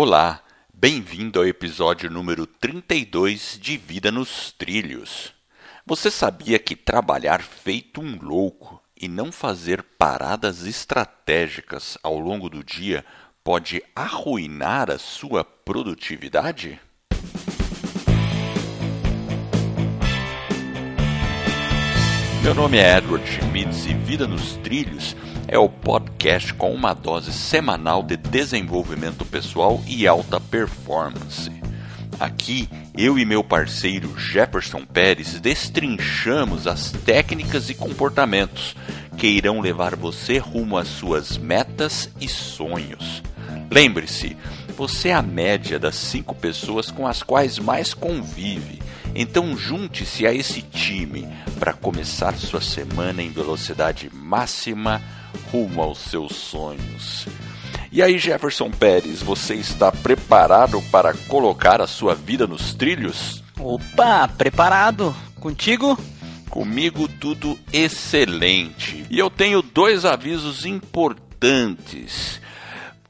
Olá, bem-vindo ao episódio número 32 de Vida nos Trilhos. Você sabia que trabalhar feito um louco e não fazer paradas estratégicas ao longo do dia pode arruinar a sua produtividade? Meu nome é Edward Schmitz e Vida nos Trilhos é o podcast com uma dose semanal de desenvolvimento pessoal e alta performance. Aqui, eu e meu parceiro Jefferson Pérez destrinchamos as técnicas e comportamentos que irão levar você rumo às suas metas e sonhos. Lembre-se, você é a média das cinco pessoas com as quais mais convive então junte-se a esse time para começar sua semana em velocidade máxima rumo aos seus sonhos. E aí, Jefferson Pérez, você está preparado para colocar a sua vida nos trilhos? Opa, preparado. Contigo? Comigo tudo excelente. E eu tenho dois avisos importantes.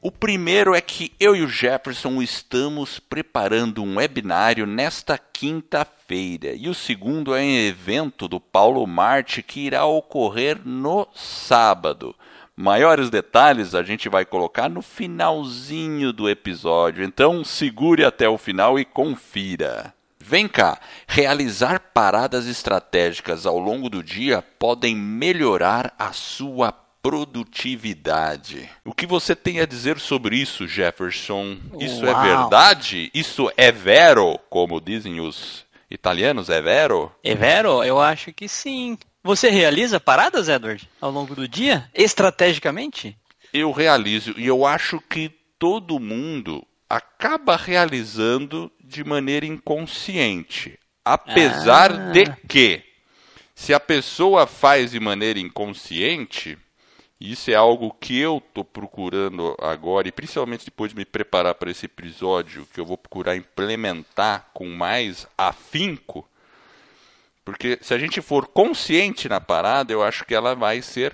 O primeiro é que eu e o Jefferson estamos preparando um webinário nesta quinta-feira. E o segundo é um evento do Paulo Marte que irá ocorrer no sábado. Maiores detalhes a gente vai colocar no finalzinho do episódio, então segure até o final e confira. Vem cá, realizar paradas estratégicas ao longo do dia podem melhorar a sua produtividade. O que você tem a dizer sobre isso, Jefferson? Isso é Uau. é verdade? Isso é vero, como dizem os italianos? É vero? É vero? Eu acho que sim. Você realiza paradas, Edward, ao longo do dia, estrategicamente? Eu realizo e eu acho que todo mundo acaba realizando de maneira inconsciente. Apesar ah. de que, se a pessoa faz de maneira inconsciente, isso é algo que eu estou procurando agora, e principalmente depois de me preparar para esse episódio, que eu vou procurar implementar com mais afinco. Porque se a gente for consciente na parada, eu acho que ela vai ser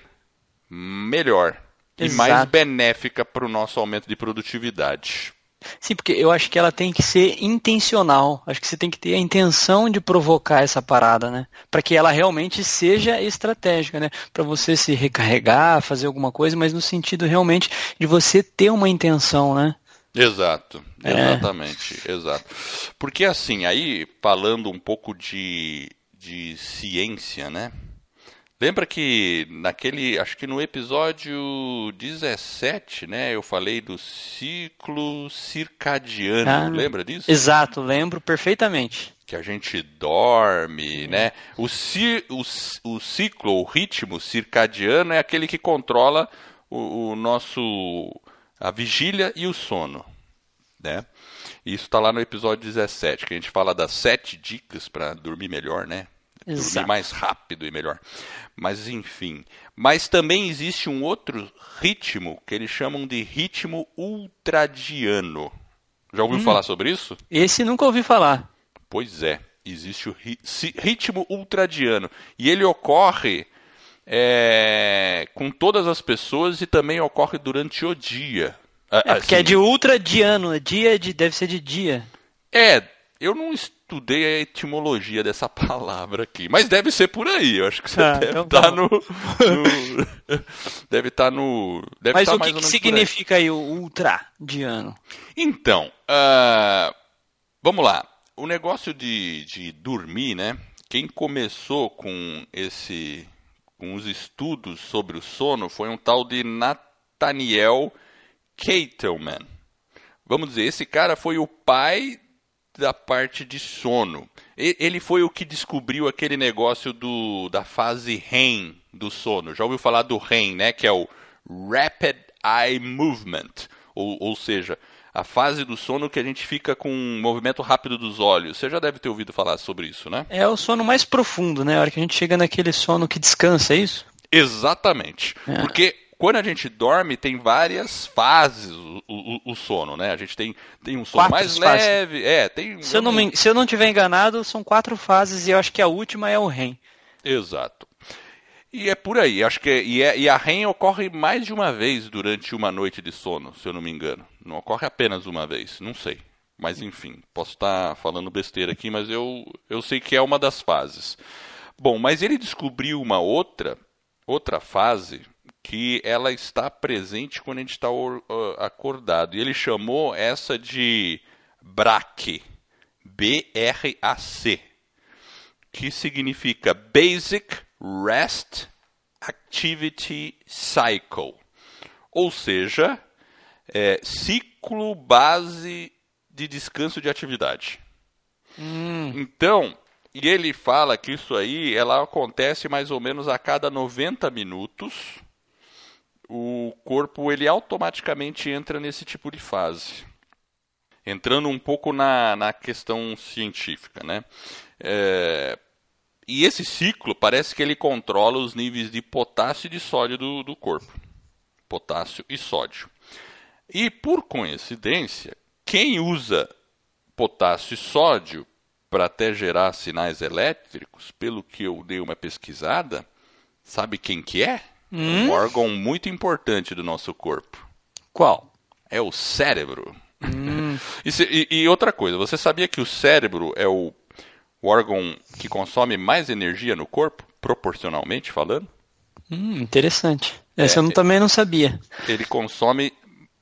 melhor Exato. e mais benéfica para o nosso aumento de produtividade. Sim, porque eu acho que ela tem que ser intencional. Acho que você tem que ter a intenção de provocar essa parada, né? Para que ela realmente seja estratégica, né? Para você se recarregar, fazer alguma coisa, mas no sentido realmente de você ter uma intenção, né? Exato, é. exatamente, é. exato. Porque assim, aí falando um pouco de, de ciência, né? Lembra que naquele, acho que no episódio 17, né, eu falei do ciclo circadiano, ah, lembra disso? Exato, lembro perfeitamente. Que a gente dorme, né? O, o, o ciclo, o ritmo circadiano é aquele que controla o, o nosso a vigília e o sono, né? Isso está lá no episódio 17, que a gente fala das sete dicas para dormir melhor, né? Exato. Mais rápido e melhor. Mas enfim. Mas também existe um outro ritmo que eles chamam de ritmo ultradiano. Já ouviu hum, falar sobre isso? Esse nunca ouvi falar. Pois é, existe o ritmo ultradiano. E ele ocorre é, com todas as pessoas e também ocorre durante o dia. É, porque é assim, é de ultradiano, dia de, deve ser de dia. É, eu não estudei a etimologia dessa palavra aqui, mas deve ser por aí. Eu acho que você ah, deve estar então tá no, no, deve estar tá no. Deve mas tá o que, que significa aí. aí o ultra de ano? Então, uh, vamos lá. O negócio de, de dormir, né? Quem começou com esse, com os estudos sobre o sono foi um tal de Nathaniel Keitelman. Vamos dizer, esse cara foi o pai da parte de sono. Ele foi o que descobriu aquele negócio do, da fase REM do sono. Já ouviu falar do REM, né? Que é o Rapid Eye Movement. Ou, ou seja, a fase do sono que a gente fica com um movimento rápido dos olhos. Você já deve ter ouvido falar sobre isso, né? É o sono mais profundo, né? A hora que a gente chega naquele sono que descansa, é isso? Exatamente. É. Porque quando a gente dorme, tem várias fases o, o, o, sono, né? A gente tem, tem um sono quatro mais fases. leve. É, tem, se, eu não me, se eu não tiver enganado, são quatro fases e eu acho que a última é o REM. Exato. E é por aí, acho que e, é, e a REM ocorre mais de uma vez durante uma noite de sono, se eu não me engano. Não ocorre apenas uma vez, não sei. Mas enfim, posso estar falando besteira aqui, mas eu, eu sei que é uma das fases. Bom, mas ele descobriu uma outra, outra fase que ela está presente quando a gente está acordado. E ele chamou essa de BRAC, B-R-A-C, que significa Basic Rest Activity Cycle, ou seja, é, ciclo base de descanso de atividade. Hum. Então, e ele fala que isso aí ela acontece mais ou menos a cada 90 minutos. O corpo ele automaticamente entra nesse tipo de fase. Entrando um pouco na, na questão científica, né? É, e esse ciclo parece que ele controla os níveis de potássio e de sódio do, do corpo. Potássio e sódio. E por coincidência, quem usa potássio e sódio para até gerar sinais elétricos, pelo que eu dei uma pesquisada, sabe quem que é? Hum? Um órgão muito importante do nosso corpo. Qual? É o cérebro. Hum. e, e, e, outra coisa, você sabia que o cérebro é o, o órgão que consome mais energia no corpo, proporcionalmente falando? Hum, interessante. Essa é, eu também não sabia. Ele consome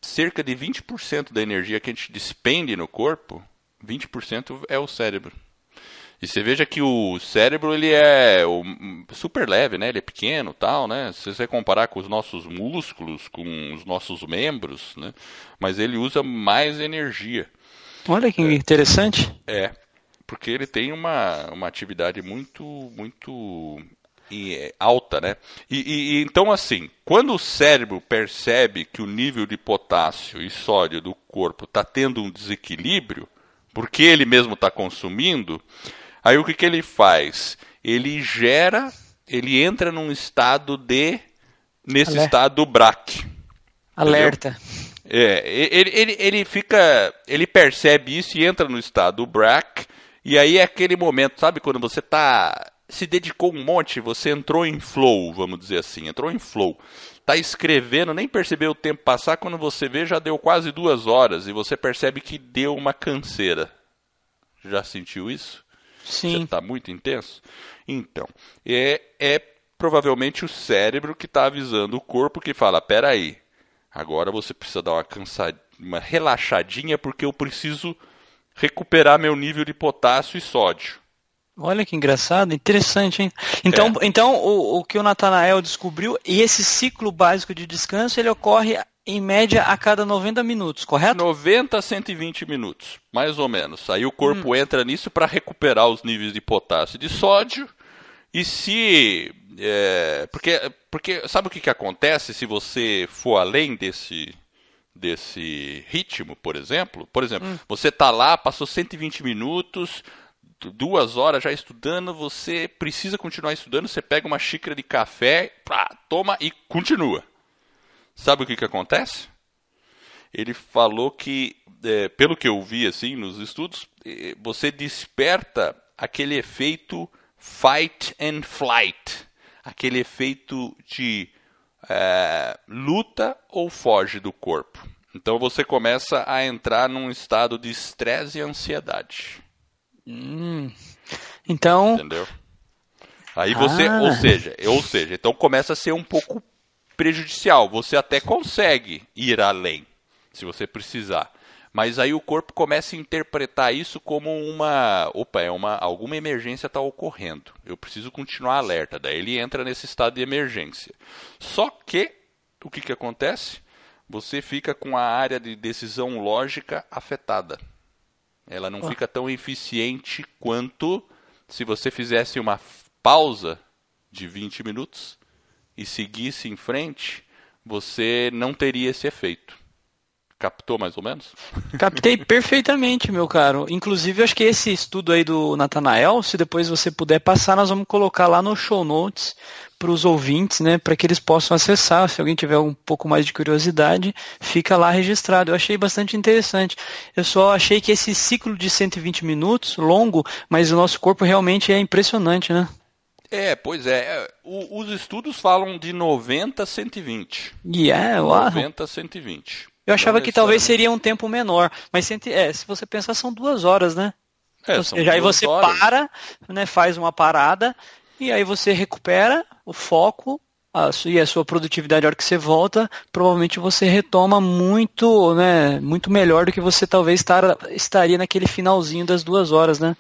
cerca de 20% da energia que a gente despende no corpo, 20% é o cérebro. E você veja que o cérebro ele é super leve, né? Ele é pequeno, tal, né? Se você comparar com os nossos músculos, com os nossos membros, né? Mas ele usa mais energia. Olha que interessante. É, porque ele tem uma, uma atividade muito muito é, alta, né? E, e, então assim, quando o cérebro percebe que o nível de potássio e sódio do corpo está tendo um desequilíbrio, porque ele mesmo está consumindo, aí o que, que ele faz? Ele gera, ele entra num estado de, nesse Alerta. estado do BRAC. Alerta. É, ele, ele, ele fica, ele percebe isso e entra no estado do BRAC, e aí é aquele momento, sabe, quando você está se dedicou um monte, você entrou em flow, vamos dizer assim, entrou em flow. Está escrevendo, nem percebeu o tempo passar, quando você vê já deu quase duas horas e você percebe que deu uma canseira. Já sentiu isso? Sim. Você está muito intenso? Então, é, é provavelmente o cérebro que está avisando o corpo que fala, peraí, agora você precisa dar uma cansadinha, uma relaxadinha porque eu preciso recuperar meu nível de potássio e sódio. Olha que engraçado, interessante, hein? Então, é. então o, o que o Natanael descobriu, e esse ciclo básico de descanso, ele ocorre em média a cada 90 minutos, correto? 90 a 120 minutos, mais ou menos. Aí o corpo hum. entra nisso para recuperar os níveis de potássio e de sódio. E se. É, porque, porque sabe o que, que acontece se você for além desse, desse ritmo, por exemplo? Por exemplo, hum. você está lá, passou 120 minutos duas horas já estudando, você precisa continuar estudando, você pega uma xícara de café, pá, toma e continua. Sabe o que, que acontece? Ele falou que, é, pelo que eu vi assim nos estudos, você desperta aquele efeito fight and flight, aquele efeito de é, luta ou foge do corpo. Então você começa a entrar num estado de estresse e ansiedade. Hum. Então. Entendeu? Aí você, ah. ou seja, ou seja, então começa a ser um pouco prejudicial. Você até consegue ir além, se você precisar. Mas aí o corpo começa a interpretar isso como uma, opa, é uma alguma emergência está ocorrendo. Eu preciso continuar alerta. Daí ele entra nesse estado de emergência. Só que o que, que acontece? Você fica com a área de decisão lógica afetada. Ela não fica tão eficiente quanto se você fizesse uma pausa de 20 minutos e seguisse em frente, você não teria esse efeito. Captou mais ou menos? Captei perfeitamente, meu caro. Inclusive, acho que esse estudo aí do Natanael, se depois você puder passar, nós vamos colocar lá no show notes para os ouvintes, né, para que eles possam acessar. Se alguém tiver um pouco mais de curiosidade, fica lá registrado. Eu achei bastante interessante. Eu só achei que esse ciclo de 120 minutos, longo, mas o nosso corpo realmente é impressionante, né? É, pois é. é o, os estudos falam de 90 a 120. Yeah, 90 a 120. Eu achava que talvez seria um tempo menor, mas se, é, se você pensar, são duas horas, né? É, Ou seja, aí você horas. para, né, faz uma parada, e aí você recupera o foco a sua, e a sua produtividade, a hora que você volta, provavelmente você retoma muito, né, muito melhor do que você talvez estar, estaria naquele finalzinho das duas horas, né?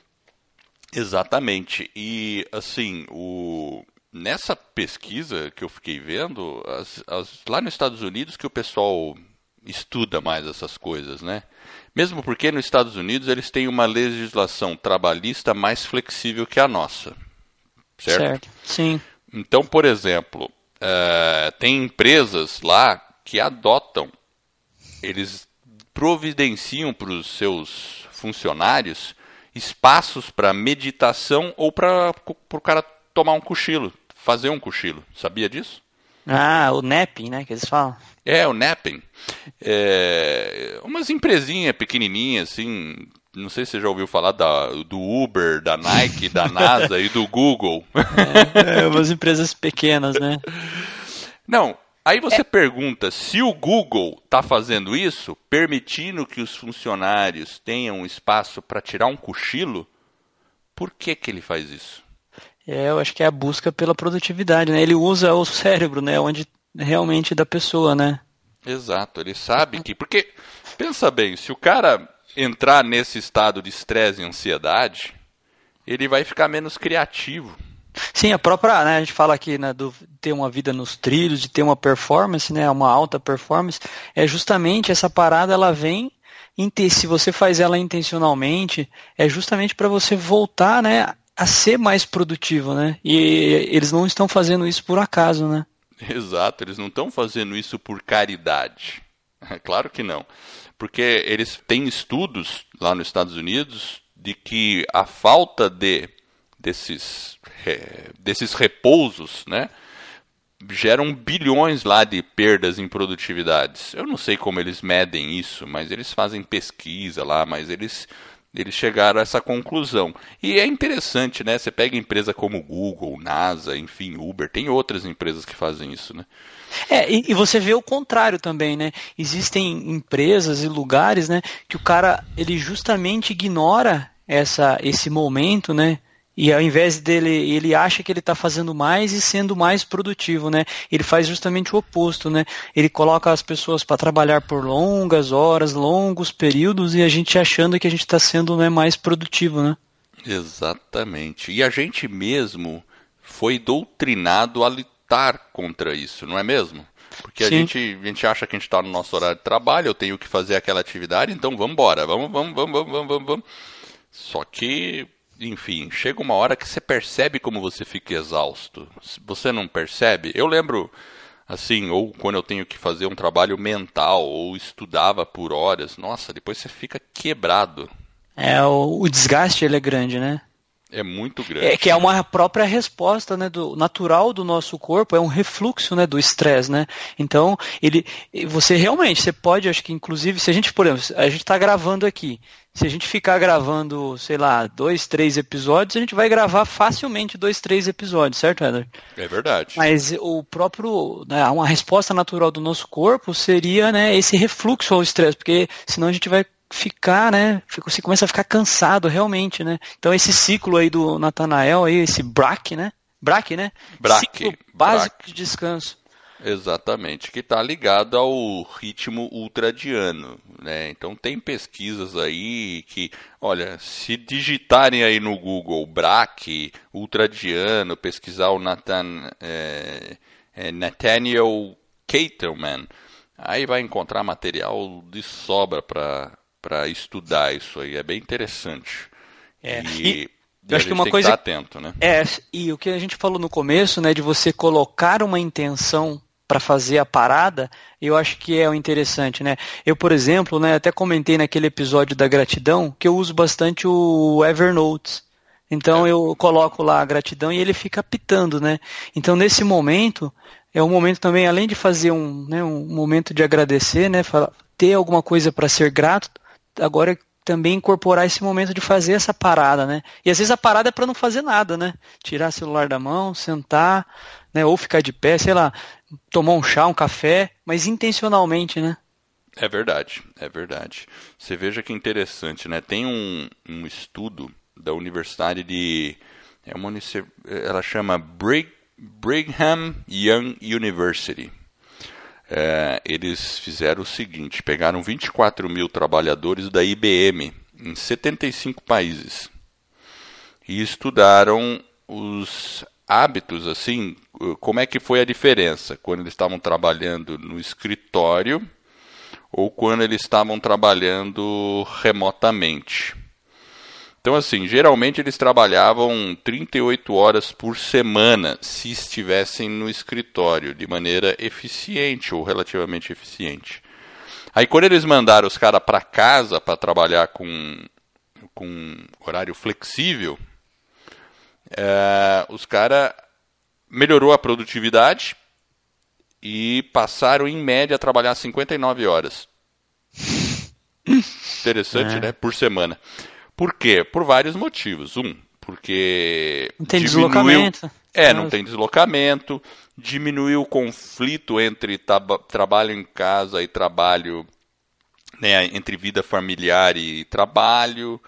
Exatamente. E, assim, o... nessa pesquisa que eu fiquei vendo, as, as... lá nos Estados Unidos que o pessoal estuda mais essas coisas, né? Mesmo porque nos Estados Unidos eles têm uma legislação trabalhista mais flexível que a nossa. Certo? certo. Sim. Então, por exemplo, uh, tem empresas lá que adotam, eles providenciam para os seus funcionários espaços para meditação ou para o cara tomar um cochilo, fazer um cochilo. Sabia disso? Ah, o napping, né, que eles falam. É, o napping. É, umas empresinhas pequenininhas, assim, não sei se você já ouviu falar da, do Uber, da Nike, da NASA e do Google. É, é, umas empresas pequenas, né? Não, aí você é... pergunta se o Google está fazendo isso, permitindo que os funcionários tenham espaço para tirar um cochilo, por que, que ele faz isso? É, eu acho que é a busca pela produtividade, né? Ele usa o cérebro, né? Onde realmente da pessoa, né? Exato, ele sabe que. Porque, pensa bem, se o cara entrar nesse estado de estresse e ansiedade, ele vai ficar menos criativo. Sim, a própria, né, a gente fala aqui né, do ter uma vida nos trilhos, de ter uma performance, né, uma alta performance, é justamente essa parada, ela vem, se você faz ela intencionalmente, é justamente para você voltar, né, a ser mais produtivo, né, e eles não estão fazendo isso por acaso, né. Exato, eles não estão fazendo isso por caridade. Claro que não. Porque eles têm estudos lá nos Estados Unidos de que a falta de desses, é, desses repousos, né, geram bilhões lá de perdas em produtividades. Eu não sei como eles medem isso, mas eles fazem pesquisa lá, mas eles eles chegaram a essa conclusão. E é interessante, né? Você pega empresa como Google, NASA, enfim, Uber, tem outras empresas que fazem isso, né? É, e, e, você vê o contrário também, né? Existem empresas e lugares, né, que o cara ele justamente ignora essa esse momento, né? E ao invés dele, ele acha que ele está fazendo mais e sendo mais produtivo, né? Ele faz justamente o oposto, né? Ele coloca as pessoas para trabalhar por longas horas, longos períodos e a gente achando que a gente está sendo né, mais produtivo, né? Exatamente. E a gente mesmo foi doutrinado a lutar contra isso, não é mesmo? Porque a gente, a gente acha que a gente está no nosso horário de trabalho, eu tenho que fazer aquela atividade, então vamos embora, vamos, vamos, vamos, vamos, vamos, vamos. Só que enfim, chega uma hora que você percebe como você fica exausto. Você não percebe? Eu lembro, assim, ou quando eu tenho que fazer um trabalho mental, ou estudava por horas, nossa, depois você fica quebrado. É, o, o desgaste ele é grande, né? É muito grande. É que é uma própria resposta, né, do natural do nosso corpo, é um refluxo, né, do estresse, né? Então, ele, você realmente, você pode, acho que inclusive, se a gente, por exemplo, a gente está gravando aqui, se a gente ficar gravando, sei lá, dois, três episódios, a gente vai gravar facilmente dois, três episódios, certo, Eder? É verdade. Mas o próprio, né, uma resposta natural do nosso corpo seria, né, esse refluxo ao estresse, porque senão a gente vai ficar, né? Você começa a ficar cansado realmente, né? Então esse ciclo aí do Natanael aí, esse BRAC, né? BRAC, né? BRAC. Ciclo básico BRAC. de descanso. Exatamente, que está ligado ao ritmo ultradiano, né? Então tem pesquisas aí que, olha, se digitarem aí no Google BRAC, ultradiano, pesquisar o Nathan, é, é, Nathaniel Caterman, aí vai encontrar material de sobra para para estudar isso aí. É bem interessante. É. E, e eu acho que uma coisa que atento, né? É, e o que a gente falou no começo, né, de você colocar uma intenção para fazer a parada, eu acho que é o interessante, né? Eu, por exemplo, né, até comentei naquele episódio da gratidão que eu uso bastante o Evernote. Então é. eu coloco lá a gratidão e ele fica pitando, né? Então nesse momento é um momento também, além de fazer um, né, um momento de agradecer, né, ter alguma coisa para ser grato, agora também incorporar esse momento de fazer essa parada, né? E às vezes a parada é para não fazer nada, né? Tirar o celular da mão, sentar, né? Ou ficar de pé, sei lá, tomar um chá, um café, mas intencionalmente, né? É verdade, é verdade. Você veja que interessante, né? Tem um, um estudo da Universidade de. É uma, ela chama Brig, Brigham Young University. É, eles fizeram o seguinte: pegaram 24 mil trabalhadores da IBM em 75 países e estudaram os hábitos, assim, como é que foi a diferença quando eles estavam trabalhando no escritório ou quando eles estavam trabalhando remotamente. Então, assim, geralmente eles trabalhavam 38 horas por semana se estivessem no escritório, de maneira eficiente ou relativamente eficiente. Aí, quando eles mandaram os caras para casa para trabalhar com, com horário flexível, é, os caras melhorou a produtividade e passaram, em média, a trabalhar 59 horas. Interessante, é. né? Por semana. Por quê? Por vários motivos. Um, porque. Não tem diminuiu... deslocamento. É, não tem deslocamento. Diminuiu o conflito entre trabalho em casa e trabalho. Né, entre vida familiar e trabalho.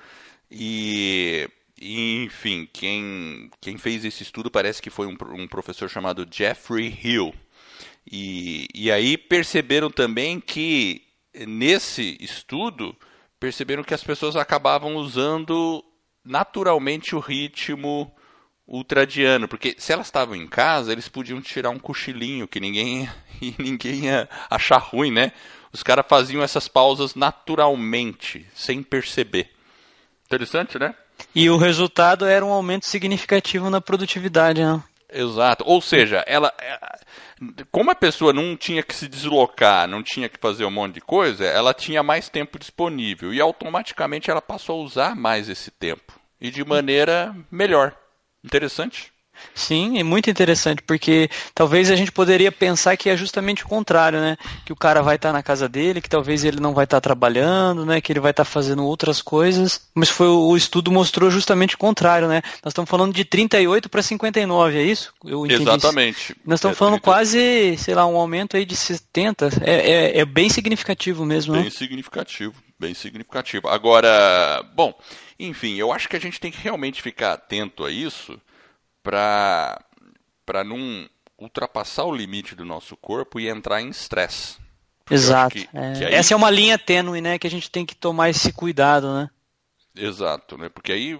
E enfim, quem, quem fez esse estudo parece que foi um, um professor chamado Jeffrey Hill. E, e aí perceberam também que nesse estudo perceberam que as pessoas acabavam usando naturalmente o ritmo ultradiano, porque se elas estavam em casa, eles podiam tirar um cochilinho que ninguém e ninguém ia achar ruim, né? Os caras faziam essas pausas naturalmente, sem perceber. Interessante, né? E o resultado era um aumento significativo na produtividade, né? Exato. Ou seja, ela, é, como a pessoa não tinha que se deslocar, não tinha que fazer um monte de coisa, ela tinha mais tempo disponível e automaticamente ela passou a usar mais esse tempo e de maneira melhor. Interessante. Sim, é muito interessante, porque talvez a gente poderia pensar que é justamente o contrário, né? Que o cara vai estar tá na casa dele, que talvez ele não vai estar tá trabalhando, né? Que ele vai estar tá fazendo outras coisas. Mas foi o estudo mostrou justamente o contrário, né? Nós estamos falando de 38 para 59, é isso? Eu Exatamente. Nós estamos é falando 30... quase, sei lá, um aumento aí de 70. É, é, é bem significativo mesmo, bem né? Bem significativo, bem significativo. Agora, bom, enfim, eu acho que a gente tem que realmente ficar atento a isso para não ultrapassar o limite do nosso corpo e entrar em estresse. Exato. Que, é. que aí... Essa é uma linha tênue, né, que a gente tem que tomar esse cuidado, né? Exato, né? Porque aí,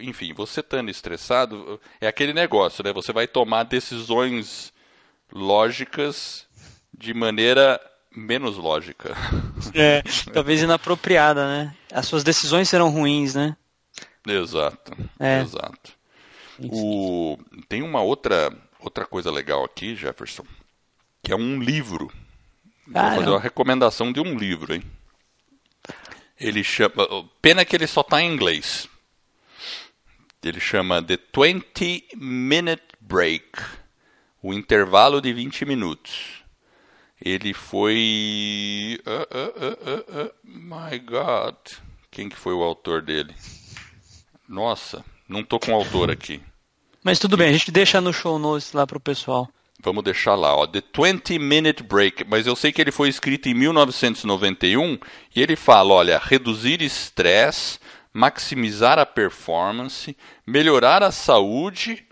enfim, você estando estressado, é aquele negócio, né? Você vai tomar decisões lógicas de maneira menos lógica. É, talvez inapropriada, né? As suas decisões serão ruins, né? Exato. É. Exato. O, tem uma outra, outra coisa legal aqui, Jefferson, que é um livro. Ah, Vou fazer não. uma recomendação de um livro, hein? Ele chama. Pena que ele só está em inglês. Ele chama The 20 Minute Break o intervalo de 20 minutos. Ele foi. Uh, uh, uh, my God. Quem que foi o autor dele? Nossa, não tô com o autor aqui. Mas tudo bem, a gente deixa no show notes lá pro pessoal. Vamos deixar lá, ó, The 20 Minute Break. Mas eu sei que ele foi escrito em 1991 e ele fala, olha, reduzir estresse, maximizar a performance, melhorar a saúde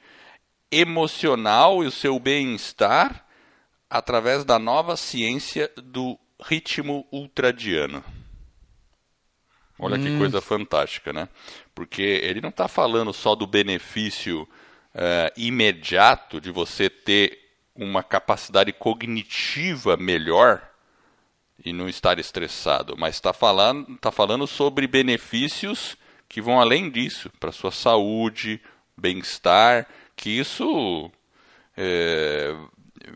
emocional e o seu bem-estar através da nova ciência do ritmo ultradiano. Olha hum. que coisa fantástica, né? Porque ele não está falando só do benefício uh, imediato de você ter uma capacidade cognitiva melhor e não estar estressado, mas está falando, tá falando sobre benefícios que vão além disso, para sua saúde, bem-estar, que isso é,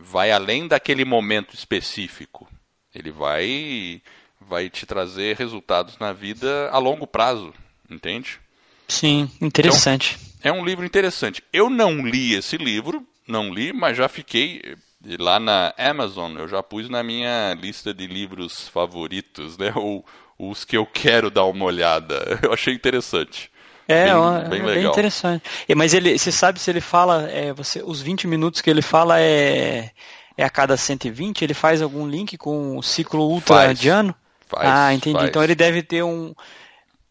vai além daquele momento específico. Ele vai, vai te trazer resultados na vida a longo prazo, entende? Sim, interessante. Então, é um livro interessante. Eu não li esse livro, não li, mas já fiquei lá na Amazon, eu já pus na minha lista de livros favoritos, né? Ou os que eu quero dar uma olhada. Eu achei interessante. É, bem, bem, é bem interessante. Mas ele, você sabe se ele fala, é, você, os 20 minutos que ele fala é, é a cada 120, ele faz algum link com o ciclo ultra Faz. Faz, ah, entendi. faz. Então ele deve ter um.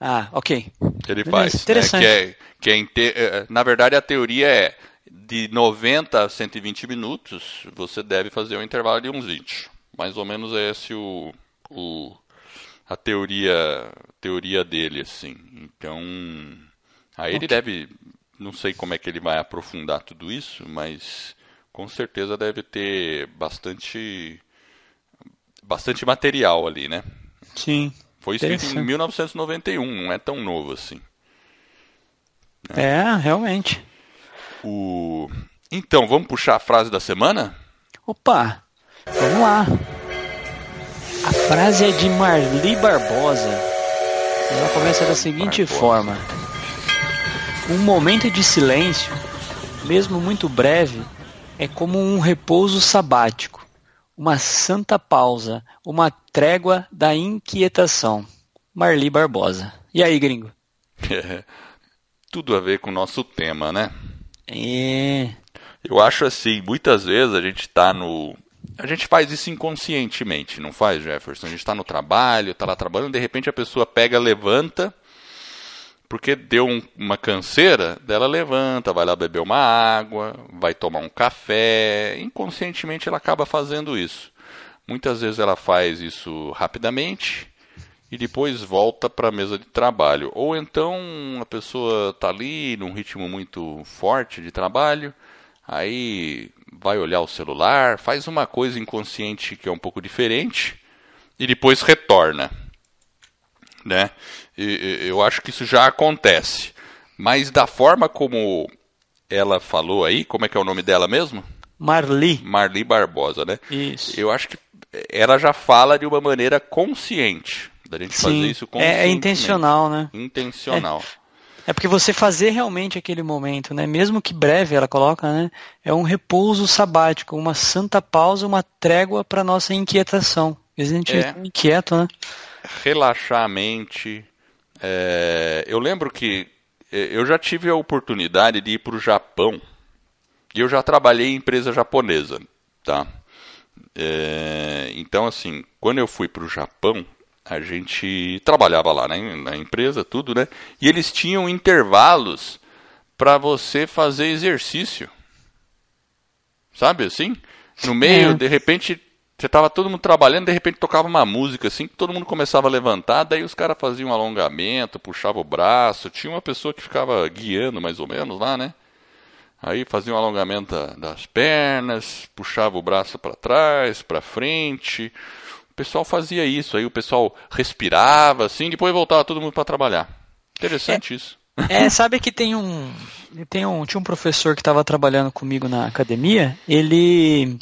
Ah, ok. Ele Beleza, faz. né? interessante. Que é, que é inte- eh, Na verdade, a teoria é de 90 a 120 minutos, você deve fazer um intervalo de uns 20. Mais ou menos é esse o, o a teoria teoria dele assim. Então, aí ele Ok. deve, não sei como é que ele vai aprofundar tudo isso, mas com certeza deve ter bastante bastante material ali, né? Sim. Foi escrito em Interessante. 1991, não é tão novo assim. É, realmente. O... Então, vamos puxar a frase da semana? Opa, vamos lá. A frase é de Marli Barbosa. Ela começa da seguinte Barbosa. forma: Um momento de silêncio, mesmo muito breve, é como um repouso sabático, uma santa pausa, uma trégua da inquietação. Marli Barbosa. E aí, gringo? Tudo a ver com o nosso tema, né? É. Eu acho assim, muitas vezes a gente tá no. A gente faz isso inconscientemente, não faz, Jefferson? A gente está no trabalho, está lá trabalhando, de repente a pessoa pega, levanta, porque deu um- uma canseira, dela levanta, vai lá beber uma água, vai tomar um café. Inconscientemente ela acaba fazendo isso. Muitas vezes ela faz isso rapidamente e depois volta para a mesa de trabalho. Ou então a pessoa está ali num ritmo muito forte de trabalho, aí vai olhar o celular, faz uma coisa inconsciente que é um pouco diferente e depois retorna, né? Eu acho que isso já acontece, mas da forma como ela falou aí, como é que é o nome dela mesmo? Marli. Marli Barbosa, né? Isso. Eu acho que ela já fala de uma maneira consciente da gente fazer Sim. isso É, conscientemente. é intencional, né? Intencional. É porque você fazer realmente aquele momento, né? Mesmo que breve, ela coloca, né? É um repouso sabático, uma santa pausa, uma trégua para nossa inquietação. Às vezes a gente É. é inquieto, né? Relaxar a mente. É, eu lembro que é, eu já tive a oportunidade de ir para o Japão e eu já trabalhei em empresa japonesa, tá? É, então, assim, quando eu fui para o Japão, a gente trabalhava lá né, na empresa, tudo, né? E eles tinham intervalos para você fazer exercício. Sabe assim? No meio, É. de repente, você tava todo mundo trabalhando, de repente tocava uma música assim, que todo mundo começava a levantar, daí os caras faziam um alongamento, puxavam o braço, tinha uma pessoa que ficava guiando mais ou menos lá, né? Aí fazia um alongamento da- das pernas, puxava o braço para trás, para frente. O pessoal fazia isso, aí o pessoal respirava assim, depois voltava todo mundo para trabalhar. Interessante isso. É, sabe que tem um, tem um, tinha um professor que estava trabalhando comigo na academia. Ele,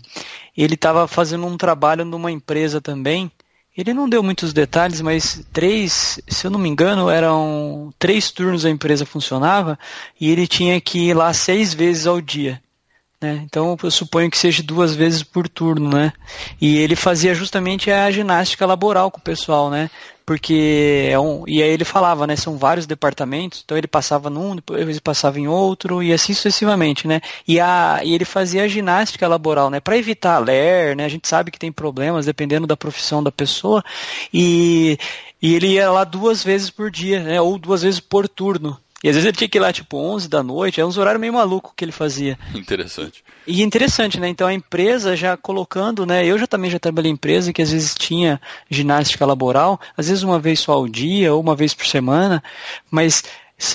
ele estava fazendo um trabalho numa empresa também. Ele não deu muitos detalhes, mas três, se eu não me engano, eram três turnos a empresa funcionava e ele tinha que ir lá seis vezes ao dia. Né? Então eu suponho que seja duas vezes por turno, né? E ele fazia justamente a ginástica laboral com o pessoal, né? Porque é um, e aí ele falava, né? São vários departamentos, então ele passava num, depois ele passava em outro e assim sucessivamente, né? E, a, e ele fazia a ginástica laboral, né? Para evitar ler, né? A gente sabe que tem problemas dependendo da profissão da pessoa e, e ele ia lá duas vezes por dia, né? Ou duas vezes por turno. E às vezes ele tinha que ir lá tipo 11 da noite, é uns horários meio maluco que ele fazia. Interessante. E interessante, né? Então a empresa já colocando, né? Eu já também já trabalhei em empresa que às vezes tinha ginástica laboral, às vezes uma vez só ao dia ou uma vez por semana, mas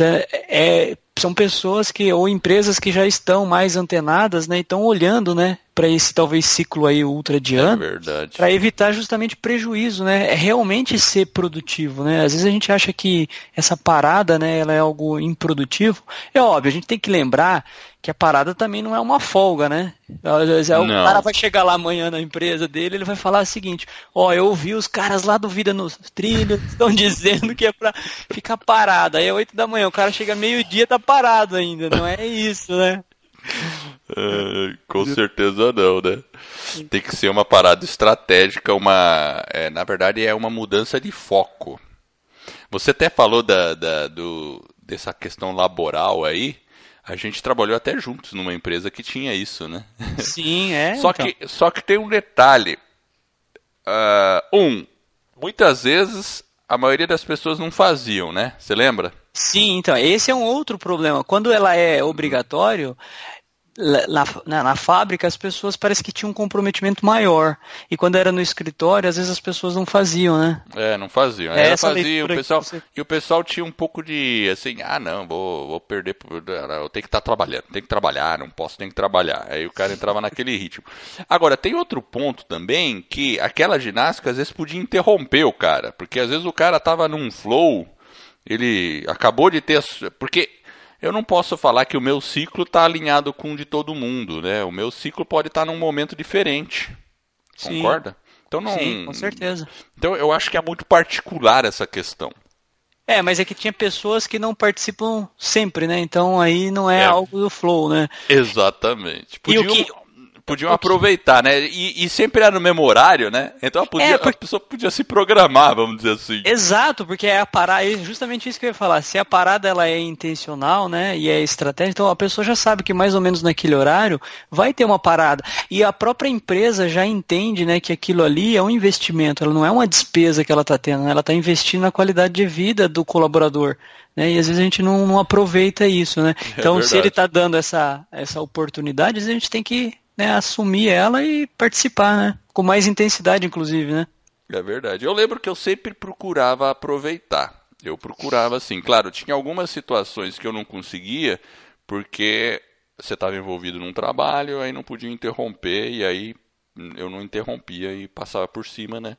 é, é- são pessoas que ou empresas que já estão mais antenadas, né? Estão olhando, né? Para esse talvez ciclo aí ultra de É ano verdade. para evitar justamente prejuízo, né? É realmente ser produtivo, né? Às vezes a gente acha que essa parada, né, ela é algo improdutivo. É óbvio, a gente tem que lembrar que a parada também não é uma folga, né? Às vezes, O Não. cara vai chegar lá amanhã na empresa dele, ele vai falar o seguinte: Ó, eu ouvi os caras lá do Vida nos Trilhos estão dizendo que é pra ficar parado. Aí é 8 da manhã, o cara chega meio-dia tá parado ainda. Não é isso, né? É, com certeza não, né? Tem que ser uma parada estratégica, uma, é, na verdade é uma mudança de foco. Você até falou da, da- do, dessa questão laboral aí. A gente trabalhou até juntos numa empresa que tinha isso, né? Sim, é. só, então. que, só que tem um detalhe. Uh, um, muitas vezes a maioria das pessoas não faziam, né? Você lembra? Sim, então, esse é um outro problema. Quando ela é obrigatório, na, na, na, fábrica as pessoas parece que tinham um comprometimento maior. E quando era no escritório, às vezes as pessoas não faziam, né? É, não faziam. É, essa fazia, o pessoal, você... E o pessoal tinha um pouco de assim, ah não, vou, vou perder, eu tenho que estar trabalhando, tenho que trabalhar, não posso, tenho que trabalhar. Aí o cara entrava naquele ritmo. Agora, tem outro ponto também que aquela ginástica às vezes podia interromper o cara, porque às vezes o cara tava num flow, ele acabou de ter. Porque eu não posso falar que o meu ciclo está alinhado com o de todo mundo, né? O meu ciclo pode estar tá num momento diferente. Sim. Concorda? Então não. Sim, com certeza. Então eu acho que é muito particular essa questão. É, mas é que tinha pessoas que não participam sempre, né? Então aí não é, é. algo do flow, né? Exatamente. Podiam, e o que, podiam aproveitar, né? E, e, sempre era no mesmo horário, né? Então podia, é, porque... a pessoa podia se programar, vamos dizer assim. Exato, porque é a parada, é justamente isso que eu ia falar. Se a parada ela é intencional, né? E é estratégica, então a pessoa já sabe que mais ou menos naquele horário vai ter uma parada. E a própria empresa já entende, né, que aquilo ali é um investimento, ela não é uma despesa que ela está tendo, né? ela está investindo na qualidade de vida do colaborador. Né? E às vezes a gente não, não aproveita isso, né? É então, é se ele está dando essa, essa oportunidade, a gente tem que né, assumir ela e participar, né? Com mais intensidade, inclusive, né? É verdade. Eu lembro que eu sempre procurava aproveitar. Eu procurava, assim, claro, tinha algumas situações que eu não conseguia, porque você estava envolvido num trabalho, aí não podia interromper, e aí eu não interrompia e passava por cima, né?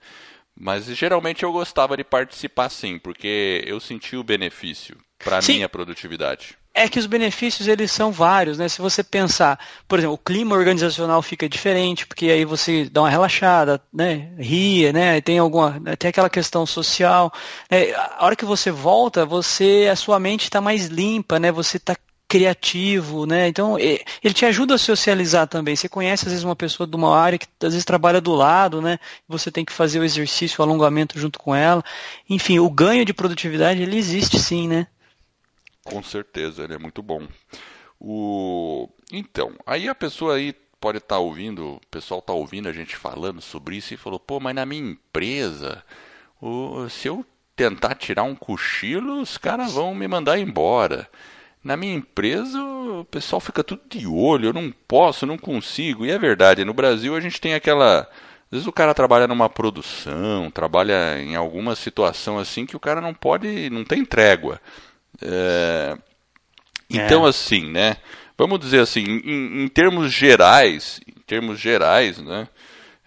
Mas geralmente eu gostava de participar sim, porque eu sentia o benefício para minha produtividade. É que os benefícios eles são vários, né? Se você pensar, por exemplo, o clima organizacional fica diferente, porque aí você dá uma relaxada, né? Ria, né? Tem alguma, né? tem aquela questão social. Né? A hora que você volta, você, a sua mente está mais limpa, né? Você está criativo, né? Então ele te ajuda a socializar também. Você conhece às vezes uma pessoa de uma área que às vezes trabalha do lado, né? Você tem que fazer o exercício, o alongamento junto com ela. Enfim, o ganho de produtividade ele existe sim, né? Com certeza, ele é muito bom. O... Então, aí a pessoa aí pode estar tá ouvindo, o pessoal está ouvindo a gente falando sobre isso e falou, pô, mas na minha empresa, o... se eu tentar tirar um cochilo, os caras vão me mandar embora. Na minha empresa, o pessoal fica tudo de olho, eu não posso, não consigo. E é verdade, no Brasil a gente tem aquela. Às vezes o cara trabalha numa produção, trabalha em alguma situação assim que o cara não pode, não tem trégua. É, então, é. assim, né? Vamos dizer assim, em, em, termos gerais, em termos gerais, né?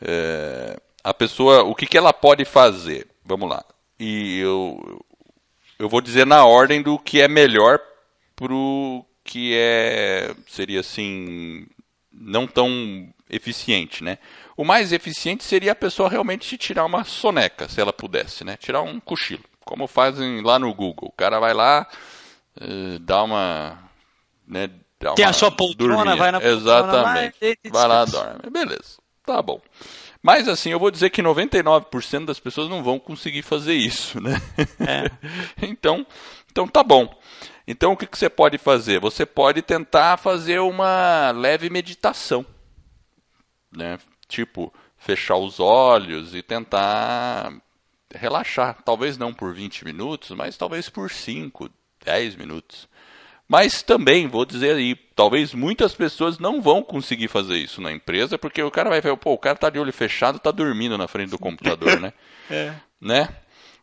É, a pessoa, o que, que ela pode fazer? Vamos lá. E eu, eu vou dizer na ordem do que é melhor pro que é seria assim não tão eficiente, né? O mais eficiente seria a pessoa realmente tirar uma soneca, se ela pudesse, né? Tirar um cochilo como fazem lá no Google. O cara vai lá, uh, dá uma. Né, dá Tem uma a sua poltrona, dormida. vai na poltrona. Exatamente. Lá, vai lá, dorme. Beleza, tá bom. Mas assim, eu vou dizer que 99% das pessoas não vão conseguir fazer isso, né? É. então, então tá bom. Então o que, que você pode fazer? Você pode tentar fazer uma leve meditação, né? Tipo, fechar os olhos e tentar relaxar. Talvez não por 20 minutos, mas talvez por 5, 10 minutos. Mas também, vou dizer aí, talvez muitas pessoas não vão conseguir fazer isso na empresa, porque o cara vai ver, pô, o cara tá de olho fechado, tá dormindo na frente do computador, né? é. Né?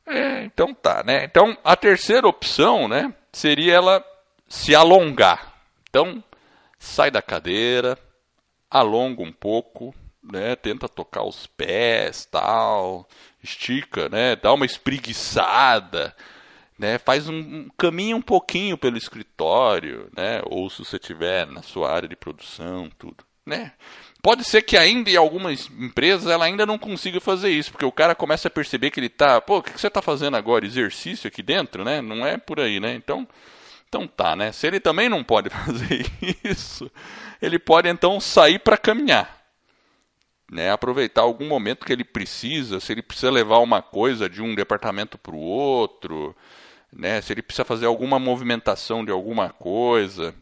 É, então tá, né? Então, a terceira opção, né, seria ela se alongar. Então, sai da cadeira, alonga um pouco, né, tenta tocar os pés, tal, estica, né? Dá uma espreguiçada, né? Faz um, caminho um pouquinho pelo escritório, né? Ou se você tiver na sua área de produção, tudo, né? Pode ser que ainda em algumas empresas ela ainda não consiga fazer isso, porque o cara começa a perceber que ele tá, pô, o que você está fazendo agora? Exercício aqui dentro, né? Não é por aí, né? Então, então tá, né? Se ele também não pode fazer isso, ele pode então sair para caminhar né, aproveitar algum momento que ele precisa, se ele precisa levar uma coisa de um departamento para o outro, né, se ele precisa fazer alguma movimentação de alguma coisa.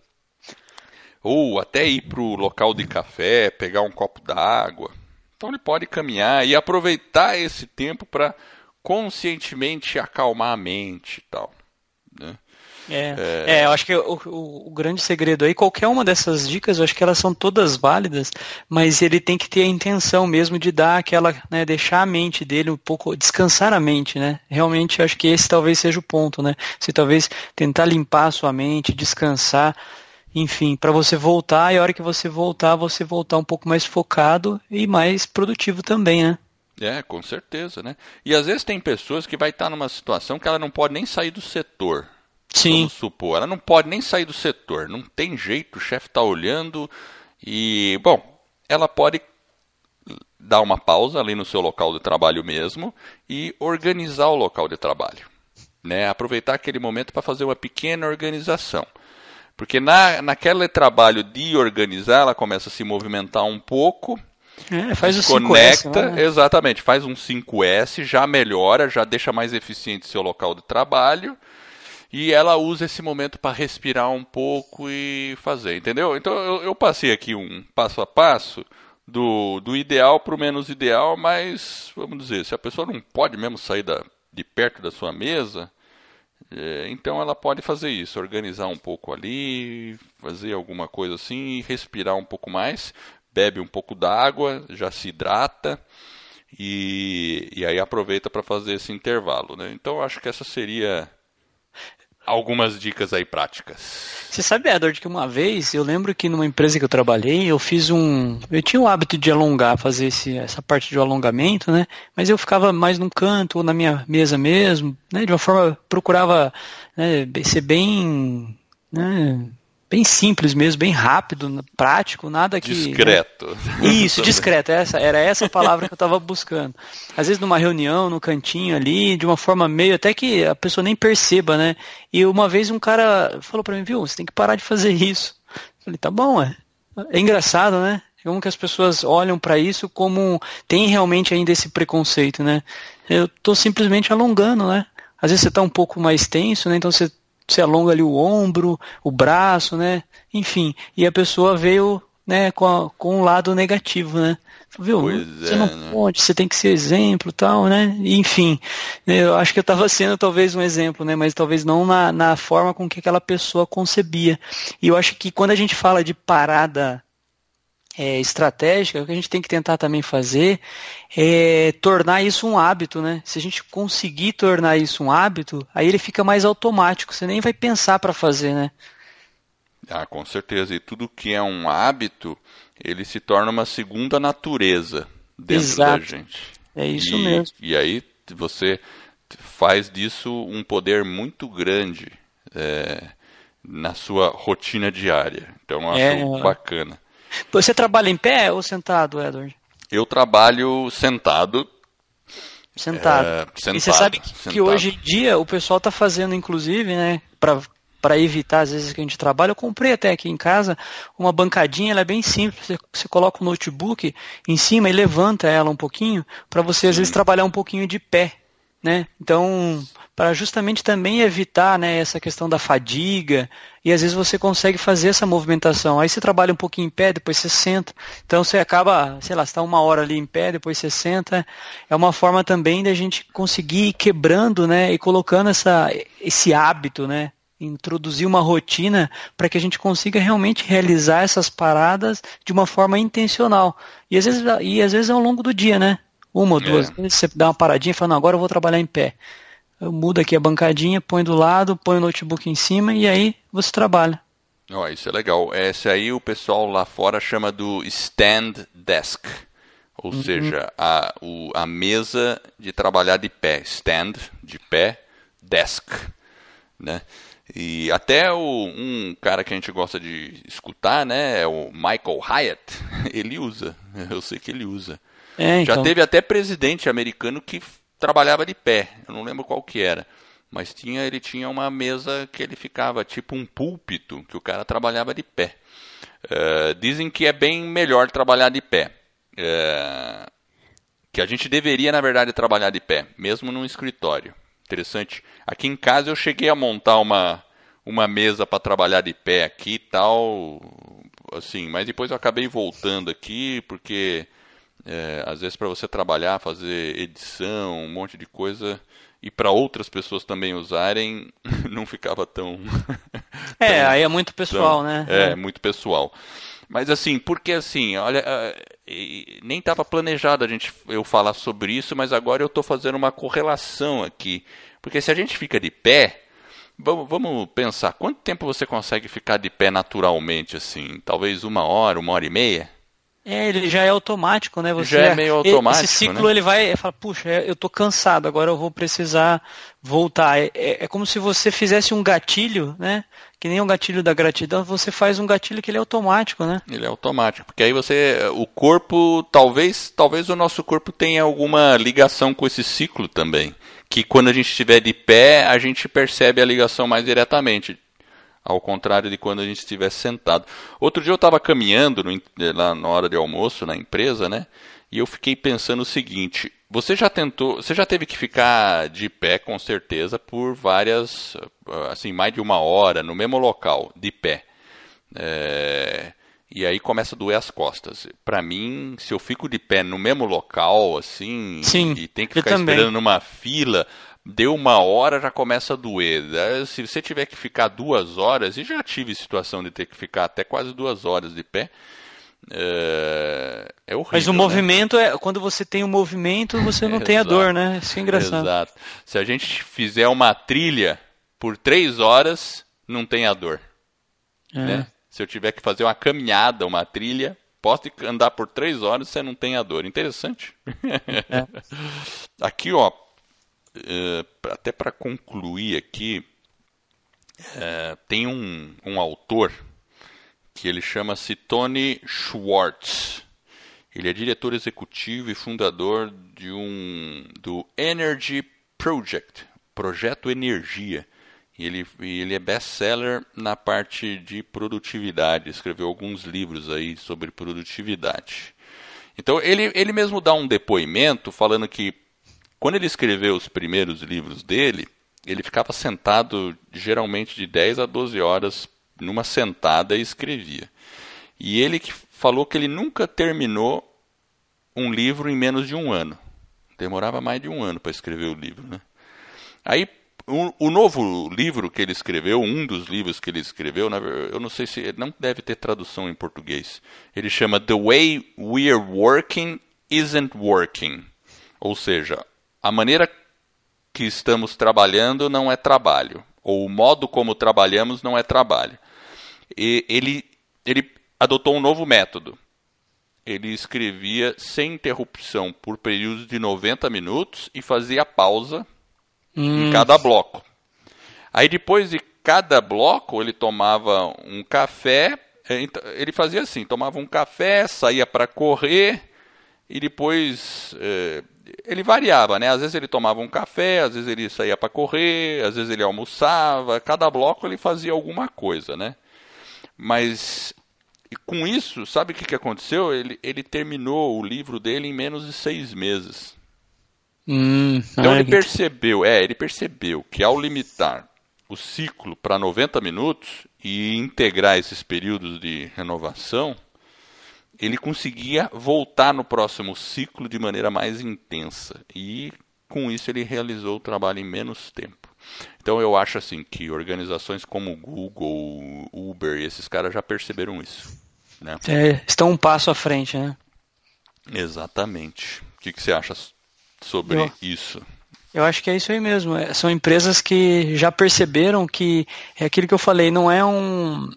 ou até ir para o local de café, pegar um copo d'água. Então ele pode caminhar e aproveitar esse tempo para conscientemente acalmar a mente e tal. Né? É, é... é, eu acho que o, o, o, grande segredo aí, qualquer uma dessas dicas, eu acho que elas são todas válidas, mas ele tem que ter a intenção mesmo de dar aquela, né, deixar a mente dele um pouco, descansar a mente, né? Realmente, acho que esse talvez seja o ponto, né? Se talvez tentar limpar a sua mente, descansar, enfim, para você voltar e a hora que você voltar, você voltar um pouco mais focado e mais produtivo também, né? É, com certeza, né? E às vezes tem pessoas que vai estar numa situação que ela não pode nem sair do setor. Sim. Vamos supor, ela não pode nem sair do setor, não tem jeito, o chefe está olhando e, bom, ela pode dar uma pausa ali no seu local de trabalho mesmo e organizar o local de trabalho. Né? Aproveitar aquele momento para fazer uma pequena organização. Porque na, naquele trabalho de organizar, ela começa a se movimentar um pouco, é, faz desconecta, o 5S, né? exatamente, faz um 5S, já melhora, já deixa mais eficiente seu local de trabalho e ela usa esse momento para respirar um pouco e fazer, entendeu? Então eu, eu, passei aqui um passo a passo do, do ideal para o menos ideal, mas vamos dizer, se a pessoa não pode mesmo sair da, de perto da sua mesa, é, então ela pode fazer isso, organizar um pouco ali, fazer alguma coisa assim respirar um pouco mais, bebe um pouco d'água, já se hidrata. E, e aí aproveita para fazer esse intervalo. Né? Então acho que essa seria algumas dicas aí práticas. Você sabe, Edward, que uma vez eu lembro que numa empresa que eu trabalhei, eu fiz um. Eu tinha o hábito de alongar, fazer esse, essa parte de alongamento, né? Mas eu ficava mais num canto ou na minha mesa mesmo, né? De uma forma, procurava né, ser bem. Né, bem simples mesmo, bem rápido, prático, nada que. Discreto. Né? Isso, discreto, essa, era essa a palavra que eu estava buscando. Às vezes numa reunião, no cantinho ali, de uma forma meio até que a pessoa nem perceba, né? E uma vez um cara falou para mim, viu, você tem que parar de fazer isso. Eu falei, tá bom, é. É engraçado, né? Como que as pessoas olham para isso como tem realmente ainda esse preconceito, né? Eu estou simplesmente alongando, né? Às vezes você está um pouco mais tenso, né? Então você você alonga ali o ombro, o braço, né? Enfim, e a pessoa veio né, com, a, com um lado negativo, né? Viu? Pois você é, não né? pode, você tem que ser exemplo tal, né? Enfim, eu acho que eu estava sendo talvez um exemplo, né? Mas talvez não na, na forma com que aquela pessoa concebia. E eu acho que quando a gente fala de parada é, estratégica, o que a gente tem que tentar também fazer é tornar isso um hábito, né? Se a gente conseguir tornar isso um hábito, aí ele fica mais automático, você nem vai pensar para fazer, né? Ah, com certeza. E tudo que é um hábito, ele se torna uma segunda natureza dentro Exato. da gente. É isso e, mesmo. E aí você faz disso um poder muito grande é, na sua rotina diária. Então eu acho É. bacana. Você trabalha em pé ou sentado, Edward? Eu trabalho sentado. Sentado. É, e você sentado, sabe que, que sentado. hoje em dia o pessoal está fazendo, inclusive, né, para evitar às vezes que a gente trabalha, eu comprei até aqui em casa uma bancadinha, ela é bem simples, você, você coloca o notebook em cima e levanta ela um pouquinho para você às vezes trabalhar um pouquinho de pé, né? Então, para justamente também evitar, né, essa questão da fadiga e às vezes você consegue fazer essa movimentação. Aí você trabalha um pouquinho em pé, depois você senta. Então você acaba, sei lá, está uma hora ali em pé, depois você senta. É uma forma também da gente conseguir ir quebrando, né, e colocando essa, esse hábito, né, introduzir uma rotina para que a gente consiga realmente realizar essas paradas de uma forma intencional. E às vezes, e às vezes ao longo do dia, né? Uma ou duas É. vezes você dá uma paradinha e fala, não, agora eu vou trabalhar em pé. Eu mudo aqui a bancadinha, põe do lado, põe o notebook em cima e aí você trabalha. Ó, isso é legal. Esse aí o pessoal lá fora chama do stand desk. Ou seja, a, o, a mesa de trabalhar de pé. Stand, de pé, desk. Né? E até o, um cara que a gente gosta de escutar, né? É o Michael Hyatt. Ele usa. Eu sei que ele usa. É, Já então. teve até presidente americano que trabalhava de pé. Eu não lembro qual que era. Mas tinha, ele tinha uma mesa que ele ficava tipo um púlpito, que o cara trabalhava de pé. Eh, dizem que é bem melhor trabalhar de pé. Eh, que a gente deveria, na verdade, trabalhar de pé, mesmo num escritório. Interessante. Aqui em casa eu cheguei a montar uma, uma mesa para trabalhar de pé aqui e tal. assim, mas depois eu acabei voltando aqui porque é, às vezes para você trabalhar, fazer edição, um monte de coisa e para outras pessoas também usarem, não ficava tão. é, tão, aí é muito pessoal, tão, né? É, é, muito pessoal. Mas assim, porque assim, olha, é, nem estava planejado a gente eu falar sobre isso, mas agora eu estou fazendo uma correlação aqui, porque se a gente fica de pé, vamos, vamos pensar, quanto tempo você consegue ficar de pé naturalmente assim? Talvez uma hora, uma hora e meia? É, ele já é automático, né? Você, já é meio automático. Esse ciclo né? ele vai fala, puxa, eu tô cansado, agora eu vou precisar voltar. É, é, é, como se você fizesse um gatilho, né? Que nem um gatilho da gratidão, você faz um gatilho que ele é automático, né? Ele é automático, porque aí você, o corpo, talvez, talvez o nosso corpo tenha alguma ligação com esse ciclo também, que quando a gente estiver de pé, a gente percebe a ligação mais diretamente ao contrário de quando a gente estiver sentado. Outro dia eu estava caminhando no, lá na hora de almoço na empresa, né? E eu fiquei pensando o seguinte: você já tentou, você já teve que ficar de pé com certeza por várias, assim, mais de uma hora no mesmo local, de pé. É, e aí começa a doer as costas. Para mim, se eu fico de pé no mesmo local, assim, Sim, e tem que ficar esperando numa fila, deu uma hora já começa a doer. Se você tiver que ficar duas horas, e já tive situação de ter que ficar até quase duas horas de pé, é, é horrível. Mas o né? movimento é quando você tem o um movimento, você não tem a dor, né? Isso é engraçado. Exato. Se a gente fizer uma trilha por três horas, não tem a dor. É. Né? Se eu tiver que fazer uma caminhada, uma trilha, posso andar por três horas, você não tem a dor. Interessante. É. Aqui, ó, até para concluir aqui, uh, tem um, um autor que ele chama-se Tony Schwartz. Ele é diretor executivo e fundador de um do Energy Project, Projeto Energia. Ele, ele é best-seller na parte de produtividade, escreveu alguns livros aí sobre produtividade. Então ele, ele mesmo dá um depoimento falando que quando ele escreveu os primeiros livros dele, ele ficava sentado geralmente de 10 a 12 horas numa sentada e escrevia. E ele falou que ele nunca terminou um livro em menos de um ano. Demorava mais de um ano para escrever o livro. Né? Aí, o, o, novo livro que ele escreveu, um dos livros que ele escreveu, eu não sei se não deve ter tradução em português. Ele chama The Way We're Working Isn't Working. Ou seja, a maneira que estamos trabalhando não é trabalho, ou o modo como trabalhamos não é trabalho. E ele, ele adotou um novo método. Ele escrevia sem interrupção por períodos de 90 minutos e fazia pausa hum. em cada bloco. Aí depois de cada bloco ele tomava um café, é, então, ele fazia assim, tomava um café, saía para correr e depois é, ele variava, né? Às vezes ele tomava um café, às vezes ele saía para correr, às vezes ele almoçava, cada bloco ele fazia alguma coisa, né? Mas com isso, sabe o que, que aconteceu? Ele, ele terminou o livro dele em menos de seis meses. Hum, então ele percebeu, é, ele percebeu que ao limitar o ciclo para 90 minutos e integrar esses períodos de renovação, ele conseguia voltar no próximo ciclo de maneira mais intensa. E com isso ele realizou o trabalho em menos tempo. Então eu acho assim que organizações como Google, Uber, esses caras já perceberam isso. Né? É, estão um passo à frente, né? Exatamente. O que, que você acha sobre eu, isso? Eu acho que é isso aí mesmo. É, são empresas que já perceberam que é aquilo que eu falei, não é um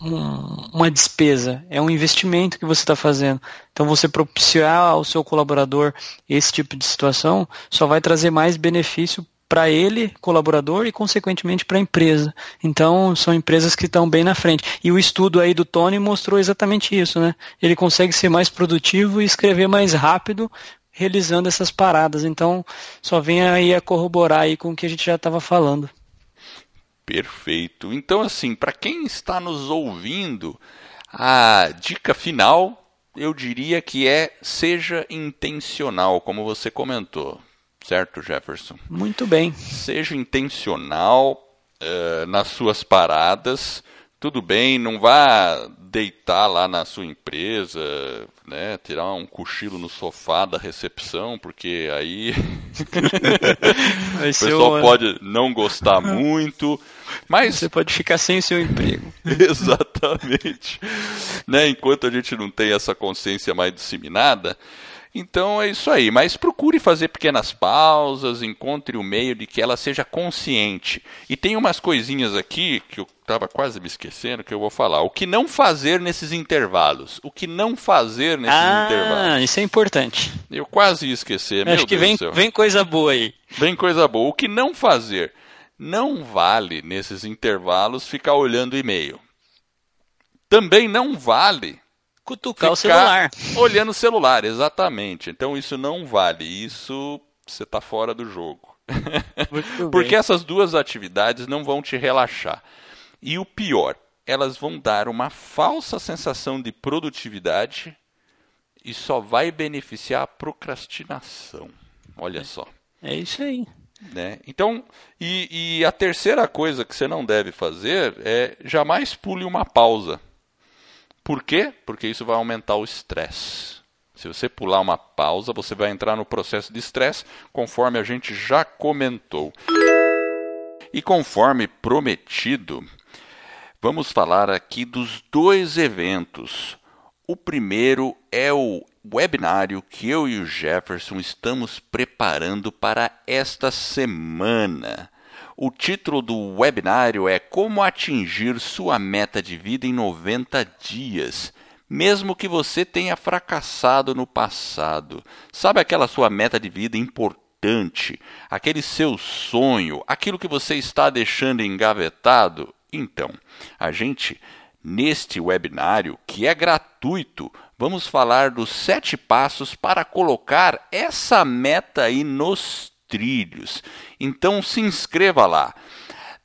um, uma despesa, é um investimento que você está fazendo. Então, você propiciar ao seu colaborador esse tipo de situação só vai trazer mais benefício para ele, colaborador, e consequentemente para a empresa. Então, são empresas que estão bem na frente. E o estudo aí do Tony mostrou exatamente isso, né? Ele consegue ser mais produtivo e escrever mais rápido realizando essas paradas. Então, só vem aí a corroborar aí com o que a gente já estava falando. Perfeito. Então, assim, para quem está nos ouvindo, a dica final eu diria que é seja intencional, como você comentou, certo, Jefferson? Muito bem. Seja intencional uh, nas suas paradas. tudo bem, não vá deitar lá na sua empresa, né, tirar um cochilo no sofá da recepção, porque aí o pessoal pode não gostar muito, mas você pode ficar sem o seu emprego. Exatamente. né, enquanto a gente não tem essa consciência mais disseminada, então é isso aí, mas procure fazer pequenas pausas, encontre o meio de que ela seja consciente. E tem umas coisinhas aqui que eu estava quase me esquecendo que eu vou falar. O que não fazer nesses intervalos? O que não fazer nesses ah, intervalos? Ah, isso é importante. Eu quase ia esquecer. Acho que vem, vem coisa boa aí. Vem coisa boa. O que não fazer? Não vale nesses intervalos ficar olhando e-mail. Também não vale cutucar o celular. Olhando o celular, exatamente. Então isso não vale. Isso você está fora do jogo. Porque essas duas atividades não vão te relaxar. E o pior, elas vão dar uma falsa sensação de produtividade e só vai beneficiar a procrastinação. Olha é, só. É isso aí. Né? Então, e, e a terceira coisa que você não deve fazer é jamais pule uma pausa. Por quê? Porque isso vai aumentar o estresse. Se você pular uma pausa, você vai entrar no processo de estresse, conforme a gente já comentou. E conforme prometido, vamos falar aqui dos dois eventos. O primeiro é o webinário que eu e o Jefferson estamos preparando para esta semana. O título do webinário é Como atingir sua meta de vida em 90 dias, mesmo que você tenha fracassado no passado. Sabe aquela sua meta de vida importante, aquele seu sonho, aquilo que você está deixando engavetado? Então, a gente Neste webinário, que é gratuito, vamos falar dos sete passos para colocar essa meta aí nos trilhos. Então se inscreva lá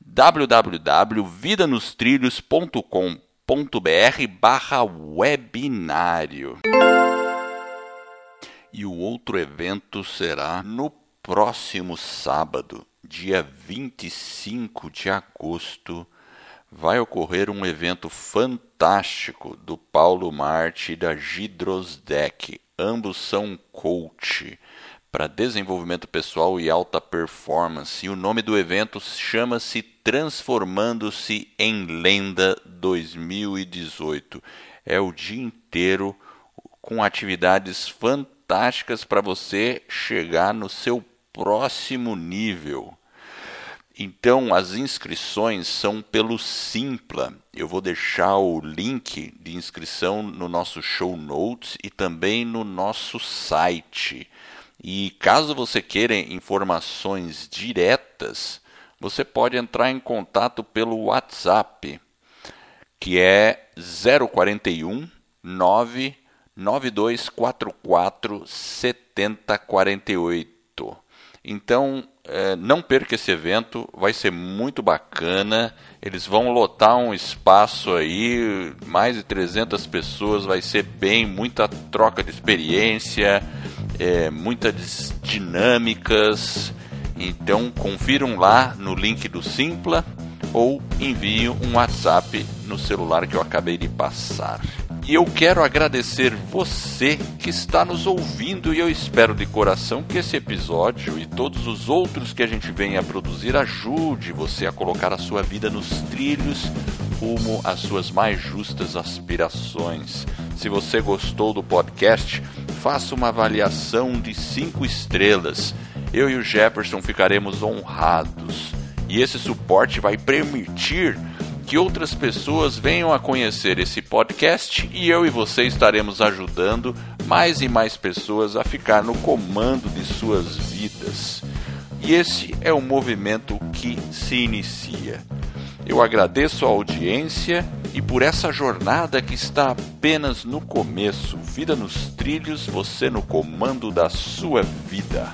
www.vidanostrilhos.com.br barra webinário. E o outro evento será no próximo sábado, dia 25 de agosto, vai ocorrer um evento fantástico do Paulo Marte e da Gidrosdeck. Ambos são coach para desenvolvimento pessoal e alta performance. E o nome do evento chama-se Transformando-se em Lenda 2018. É o dia inteiro com atividades fantásticas para você chegar no seu próximo nível. Então, as inscrições são pelo Simpla. Eu vou deixar o link de inscrição no nosso show notes e também no nosso site. E caso você queira informações diretas, você pode entrar em contato pelo WhatsApp, que é 041 99244 7048. Então, é, não perca esse evento, vai ser muito bacana. Eles vão lotar um espaço aí, mais de 300 pessoas, vai ser bem, muita troca de experiência é, muitas dinâmicas. Então confiram lá no link do Simpla ou enviem um WhatsApp no celular que eu acabei de passar. E eu quero agradecer você que está nos ouvindo e eu espero de coração que esse episódio e todos os outros que a gente vem a produzir ajude você a colocar a sua vida nos trilhos rumo às suas mais justas aspirações. Se você gostou do podcast, faça uma avaliação de cinco estrelas. Eu e o Jefferson ficaremos honrados. E esse suporte vai permitir que outras pessoas venham a conhecer esse podcast e eu e você estaremos ajudando mais e mais pessoas a ficar no comando de suas vidas. E esse é o movimento que se inicia. Eu agradeço a audiência e por essa jornada que está apenas no começo. Vida nos trilhos, você no comando da sua vida.